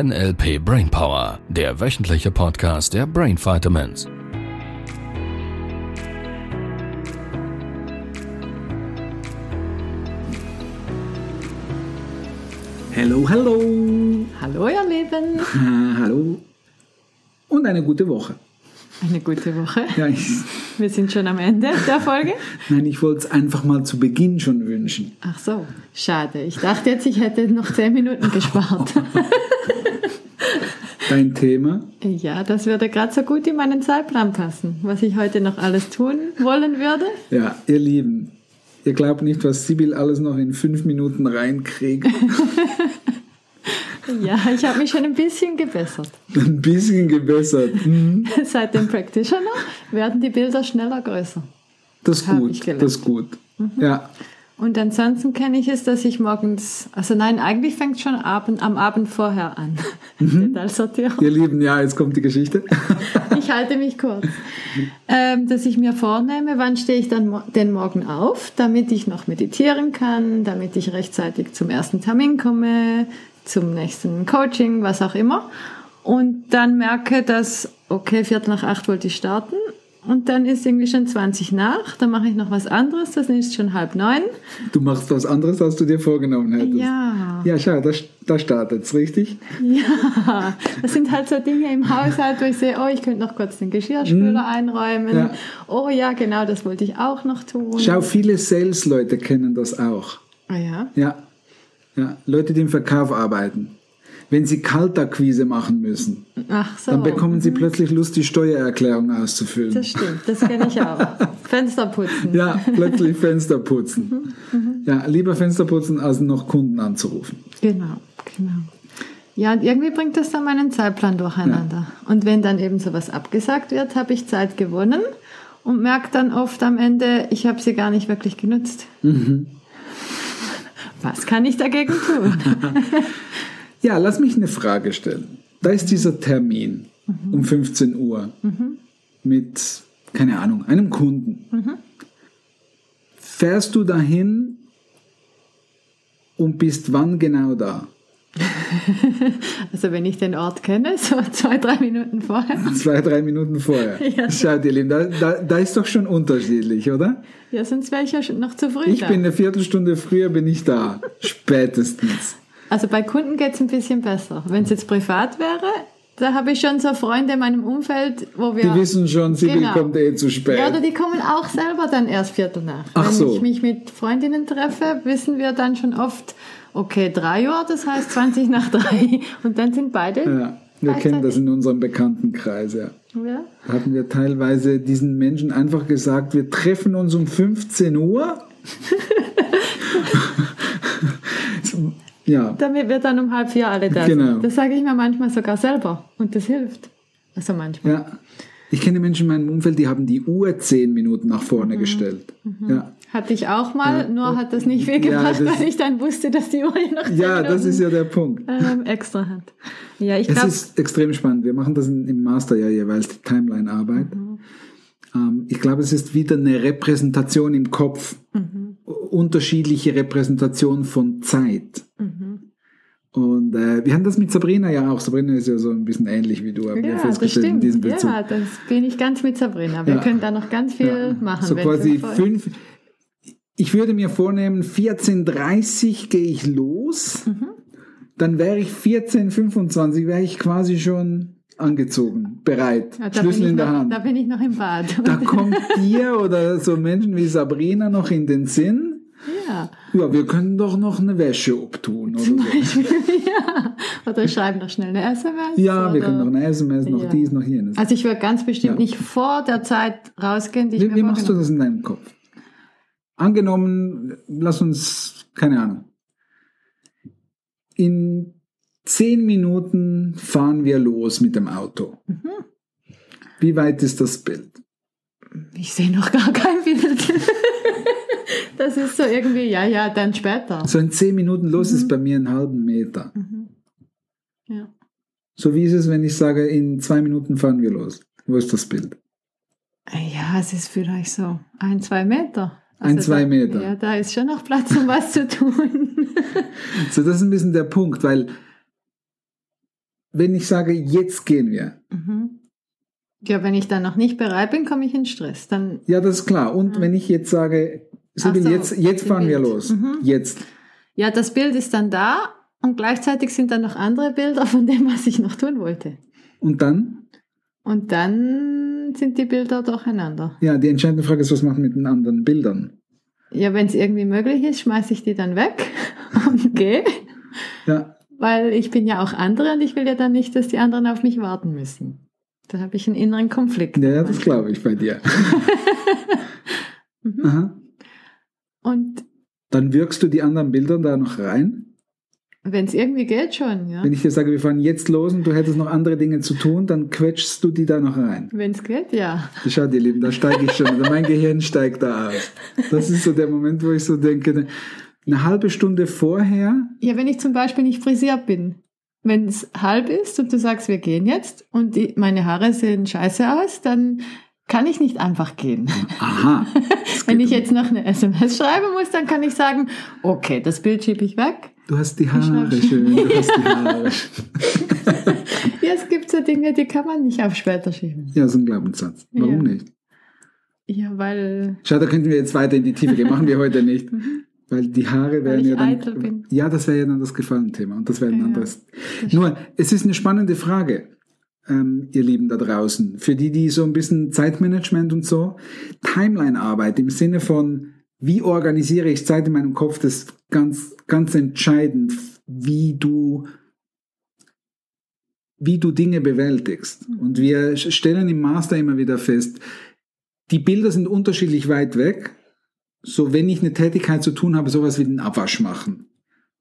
NLP Brainpower, der wöchentliche Podcast der Brain Vitamins. Hallo, hallo. Hallo, ihr Lieben. Ah, hallo. Und eine gute Woche. Eine gute Woche. Ja, ich, Wir sind schon am Ende der Folge. nein, ich wollte es einfach mal zu Beginn schon wünschen. Ach so, schade. Ich dachte jetzt, ich hätte noch zehn Minuten gespart. Dein Thema? Ja, das würde gerade so gut in meinen Zeitplan passen, was ich heute noch alles tun wollen würde. Ja, ihr Lieben, ihr glaubt nicht, was Sibyl alles noch in fünf Minuten reinkriegt. Ja, ich habe mich schon ein bisschen gebessert. Ein bisschen gebessert. Hm, Seit dem Practitioner werden die Bilder schneller größer. Das ist gut. Das ist gut. Ja, Und ansonsten kenne ich es, dass ich morgens, also nein, eigentlich fängt es schon Abend, am Abend vorher an. Detailsortierung. ihr Lieben, ja, jetzt kommt die Geschichte. Ich halte mich kurz. Ähm, dass ich mir vornehme, wann stehe ich dann den Morgen auf, damit ich noch meditieren kann, damit ich rechtzeitig zum ersten Termin komme, zum nächsten Coaching, was auch immer. Und dann merke, dass, okay, Viertel nach acht wollte ich starten. Und dann ist irgendwie schon 20 nach, dann mache ich noch was anderes, das ist schon halb neun. Du machst was anderes, als du dir vorgenommen hättest. Ja. Ja, schau, da, da startet es, richtig? Ja, das sind halt so Dinge im Haushalt, wo ich sehe, oh, ich könnte noch kurz den Geschirrspüler einräumen. Ja. Oh ja, genau, das wollte ich auch noch tun. Schau, viele Sales-Leute kennen das auch. Ah ja. Ja. ja, Leute, die im Verkauf arbeiten. Wenn sie Kaltakquise machen müssen, Ach so. dann bekommen sie plötzlich Lust, die Steuererklärung auszufüllen. Das stimmt, das kenne ich auch. Fenster putzen. Ja, plötzlich Fenster putzen. Ja, lieber Fenster putzen, als noch Kunden anzurufen. Genau, genau. Ja, und irgendwie bringt das dann meinen Zeitplan durcheinander. Und wenn dann eben sowas abgesagt wird, habe ich Zeit gewonnen und merke dann oft am Ende, ich habe sie gar nicht wirklich genutzt. Was kann ich dagegen tun? Ja, lass mich eine Frage stellen. Da ist dieser Termin um 15 Uhr mit, keine Ahnung, einem Kunden. Fährst du dahin und bist wann genau da? Also wenn ich den Ort kenne, so zwei, drei Minuten vorher. Zwei, drei Minuten vorher. Ja. Schaut ihr Lieben, da, da, da ist doch schon unterschiedlich, oder? Ja, sonst wäre ich ja schon noch zu früh Ich da. bin eine Viertelstunde früher bin ich da. Spätestens. Also bei Kunden geht es ein bisschen besser. Wenn es jetzt privat wäre, da habe ich schon so Freunde in meinem Umfeld, wo wir... Die wissen schon, Sibyl Genau. kommt eh zu spät. ja, oder die kommen auch selber dann erst Viertel nach. Ach Wenn so. ich mich mit Freundinnen treffe, wissen wir dann schon oft, okay, drei Uhr, das heißt 20 nach drei. Und dann sind beide... ja, wir kennen das in unserem Bekanntenkreis, ja. Ja. Da hatten wir teilweise diesen Menschen einfach gesagt, wir treffen uns um 15 Uhr. ja, Damit wir dann um halb vier alle da Genau. sind. Das sage ich mir manchmal sogar selber. Und das hilft. Also manchmal. ja. Ich kenne Menschen in meinem Umfeld, die haben die Uhr 10 Minuten nach vorne Mhm. gestellt. Ja. Hatte ich auch mal, nur hat das nicht viel Ja, gebracht, das- weil ich dann wusste, dass die Uhr noch zehn ja, das ist ja der Punkt. ähm, extra hat. Ja, ich Es ist extrem spannend. Wir machen das im Master ja jeweils, die Timeline-Arbeit. Mhm. Ähm, ich glaube, es ist wieder eine Repräsentation im Kopf. Mhm. Unterschiedliche Repräsentation von Zeit. Mhm. Und äh, wir haben das mit Sabrina ja auch. Sabrina ist ja so ein bisschen ähnlich wie du, haben wir ja, das festgestellt in diesem Bezug. Ja, das bin ich ganz mit Sabrina. Wir Ja. können da noch ganz viel Ja. machen. So quasi fünf. Ich würde mir vornehmen, 14.30 gehe ich los. Mhm. Dann wäre ich 14.25, wäre ich quasi schon angezogen, bereit, Ja, Schlüssel in der noch, Hand. Da bin ich noch im Bad. Da kommt dir oder so Menschen wie Sabrina noch in den Sinn. ja, Ja, wir können doch noch eine Wäsche oder zum so. Beispiel. ja. Oder ich schreibe noch schnell eine SMS. Ja, wir oder, können noch eine SMS, noch Ja. dies, noch jenes. Also ich würde ganz bestimmt Ja. nicht vor der Zeit rausgehen, die Wie, wie machst du das in deinem Kopf? Angenommen, lass uns, keine Ahnung, in zehn Minuten fahren wir los mit dem Auto. Mhm. Wie weit ist das Bild? Ich sehe noch gar kein Bild. das ist so irgendwie, ja, ja, dann später. So in zehn Minuten los Mhm. ist bei mir einen halben Meter. Ja. So wie ist es, wenn ich sage, in zwei Minuten fahren wir los? Wo ist das Bild? Ja, es ist vielleicht so ein, zwei Meter. Ein, zwei da, Meter. Ja, da ist schon noch Platz, um was zu tun. So, das ist ein bisschen der Punkt, weil wenn ich sage, jetzt gehen wir? Mhm. Ja, wenn ich dann noch nicht bereit bin, komme ich in Stress. Dann, Ja, das ist klar. Und Mhm. wenn ich jetzt sage, Sibyl, so, jetzt, jetzt fahren wir Bild. los. Mhm. Jetzt. ja, das Bild ist dann da und gleichzeitig sind dann noch andere Bilder von dem, was ich noch tun wollte. Und dann? Und dann sind die Bilder durcheinander. Ja, die entscheidende Frage ist, was machen wir mit den anderen Bildern? Ja, wenn es irgendwie möglich ist, schmeiße ich die dann weg und gehe. Ja, Weil ich bin ja auch andere und ich will ja dann nicht, dass die anderen auf mich warten müssen. Da habe ich einen inneren Konflikt. ja, das glaube ich bei dir. Mhm. Aha. Und Dann wirkst du die anderen Bilder da noch rein? wenn es irgendwie geht, schon, ja. Wenn ich dir sage, wir fahren jetzt los und du hättest noch andere Dinge zu tun, dann quetschst du die da noch rein. Wenn es geht, ja. Schau, ihr Lieben, da steige ich schon. Also mein Gehirn steigt da aus. Das ist so der Moment, wo ich so denke, eine halbe Stunde vorher, Ja, wenn ich zum Beispiel nicht frisiert bin. Wenn es halb ist und du sagst, wir gehen jetzt und die, meine Haare sehen scheiße aus, dann kann ich nicht einfach gehen. aha, Wenn ich jetzt noch eine SMS schreiben muss, dann kann ich sagen, okay, das Bild schiebe ich weg. du hast die Haare schön, du hast die Haare. Ja, es gibt so Dinge, die kann man nicht auf später schieben. Ja, so ein Glaubenssatz. Warum Ja. nicht? Ja, weil Schau, da könnten wir jetzt weiter in die Tiefe gehen. Machen wir heute nicht. Weil die Haare wären ja dann. Ja, das wäre ja dann das Gefallenthema. Und das wäre ein Ja, anderes. Nur, es ist eine spannende Frage, ähm, ihr Lieben da draußen. Für die, die so ein bisschen Zeitmanagement und so, Timeline-Arbeit im Sinne von, wie organisiere ich Zeit in meinem Kopf, das ist ganz, ganz entscheidend, wie du wie du Dinge bewältigst. Mhm. Und wir stellen im Master immer wieder fest, die Bilder sind unterschiedlich weit weg. So, wenn ich eine Tätigkeit zu tun habe, sowas wie den Abwasch machen.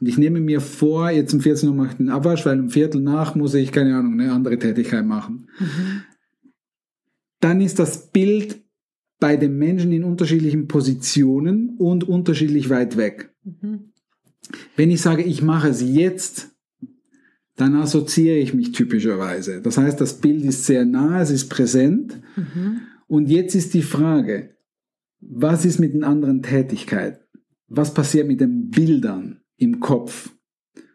Und ich nehme mir vor, jetzt um 14 Uhr mache ich den Abwasch, weil um Viertel nach muss ich, keine Ahnung, eine andere Tätigkeit machen. Dann ist das Bild bei den Menschen in unterschiedlichen Positionen und unterschiedlich weit weg. Mhm. Wenn ich sage, ich mache es jetzt, dann assoziiere ich mich typischerweise. Das heißt, das Bild ist sehr nah, es ist präsent. Mhm. Und jetzt ist die Frage, was ist mit den anderen Tätigkeiten? Was passiert mit den Bildern im Kopf?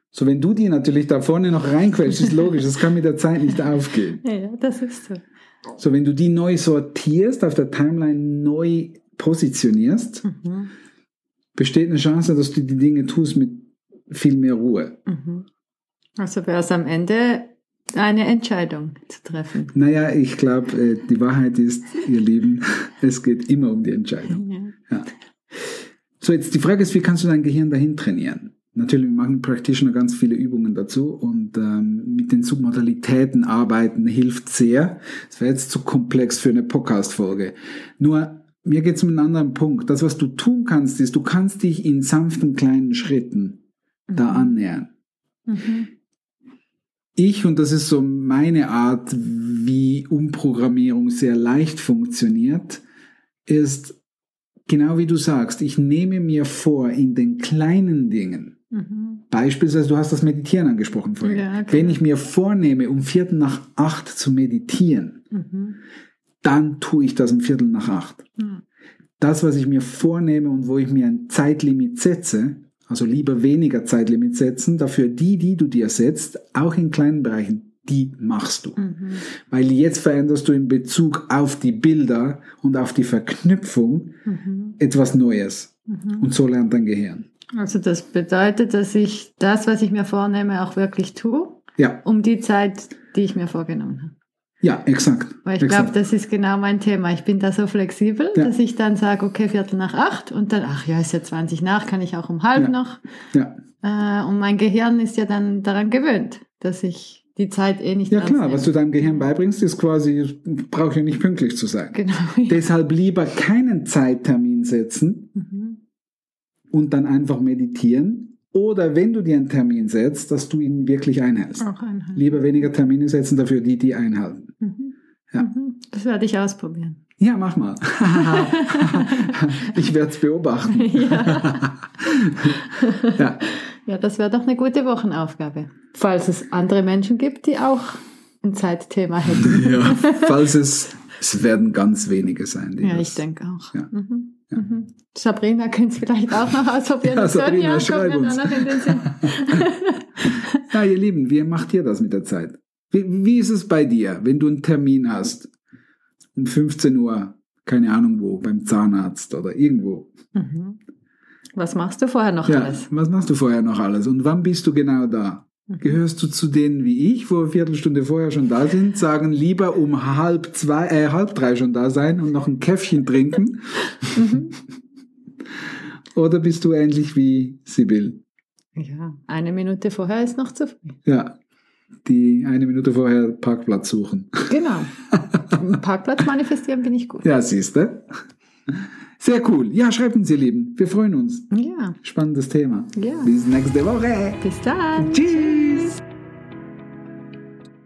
So, wenn du die natürlich da vorne noch reinquetschst, ist logisch, das kann mit der Zeit nicht aufgehen. Ja, ja, das ist so. So, wenn du die neu sortierst, auf der Timeline neu positionierst, Mhm. besteht eine Chance, dass du die Dinge tust mit viel mehr Ruhe. Mhm. Also wäre es am Ende eine Entscheidung zu treffen. Naja, ich glaube, äh, die Wahrheit ist, ihr Lieben, es geht immer um die Entscheidung. Ja. Ja. So, jetzt die Frage ist, wie kannst du dein Gehirn dahin trainieren? Natürlich, machen Practitioner ganz viele Übungen dazu und ähm, mit den Submodalitäten arbeiten hilft sehr. Das wäre jetzt zu komplex für eine Podcast-Folge. Nur, mir geht es um einen anderen Punkt. Das, was du tun kannst, ist, du kannst dich in sanften kleinen Schritten da annähern. Mhm. Ich, und das ist so meine Art, wie Umprogrammierung sehr leicht funktioniert, ist genau wie du sagst, ich nehme mir vor, in den kleinen Dingen, Mhm. beispielsweise, du hast das Meditieren angesprochen vorhin, Ja, genau. wenn ich mir vornehme, um Viertel nach acht zu meditieren, Mhm. dann tue ich das um Viertel nach acht. Ja. Das, was ich mir vornehme und wo ich mir ein Zeitlimit setze, also lieber weniger Zeitlimit setzen, dafür die, die du dir setzt, auch in kleinen Bereichen, die machst du. Mhm. Weil jetzt veränderst du in Bezug auf die Bilder und auf die Verknüpfung Mhm. etwas Neues. Mhm. Und so lernt dein Gehirn. Also das bedeutet, dass ich das, was ich mir vornehme, auch wirklich tue, Ja, um die Zeit, die ich mir vorgenommen habe. Ja, exakt. Weil ich glaube, das ist genau mein Thema. Ich bin da so flexibel, Ja. dass ich dann sage, okay, Viertel nach acht und dann, ach ja, ist ja 20 nach, kann ich auch um halb Ja. noch. ja. Äh, und mein Gehirn ist ja dann daran gewöhnt, dass ich die Zeit eh nicht ja klar, nehme. was du deinem Gehirn beibringst, ist quasi, brauche ja nicht pünktlich zu sein. Genau. Deshalb lieber keinen Zeittermin setzen Mhm. und dann einfach meditieren. Oder wenn du dir einen Termin setzt, dass du ihn wirklich einhältst. Auch einhalten. Lieber weniger Termine setzen, dafür die, die einhalten. Mhm. Ja. Mhm. Das werde ich ausprobieren. Ja, mach mal. ich werde es beobachten. ja. Ja. ja, das wäre doch eine gute Wochenaufgabe. Falls es andere Menschen gibt, die auch ein Zeitthema hätten. ja. Falls es, es werden ganz wenige sein. Die Ja, das- ich denke auch. Ja. Mhm. Mhm. Sabrina könnte es vielleicht auch noch ausprobieren. Ja, Das Sabrina, Sonja schreib kommt mir uns. Ja, ihr Lieben, wie macht ihr das mit der Zeit? Wie, wie ist es bei dir, wenn du einen Termin hast? Um 15 Uhr, keine Ahnung wo, beim Zahnarzt oder irgendwo. Mhm. Was machst du vorher noch Ja, alles? was machst du vorher noch alles? Und wann bist du genau da? Mhm. Gehörst du zu denen wie ich, wo eine Viertelstunde vorher schon da sind, sagen lieber um halb zwei, äh, halb drei schon da sein und noch ein Käffchen trinken? Mhm. Oder bist du ähnlich wie Sibyl? Ja, eine Minute vorher ist noch zu früh. Ja, die eine Minute vorher Parkplatz suchen. Genau. Parkplatz manifestieren bin ich gut. Ja, siehst du? Sehr cool. Ja, schreibt uns, ihr Lieben. Wir freuen uns. Ja. Spannendes Thema. Ja. Bis nächste Woche. Bis dann. Tschüss.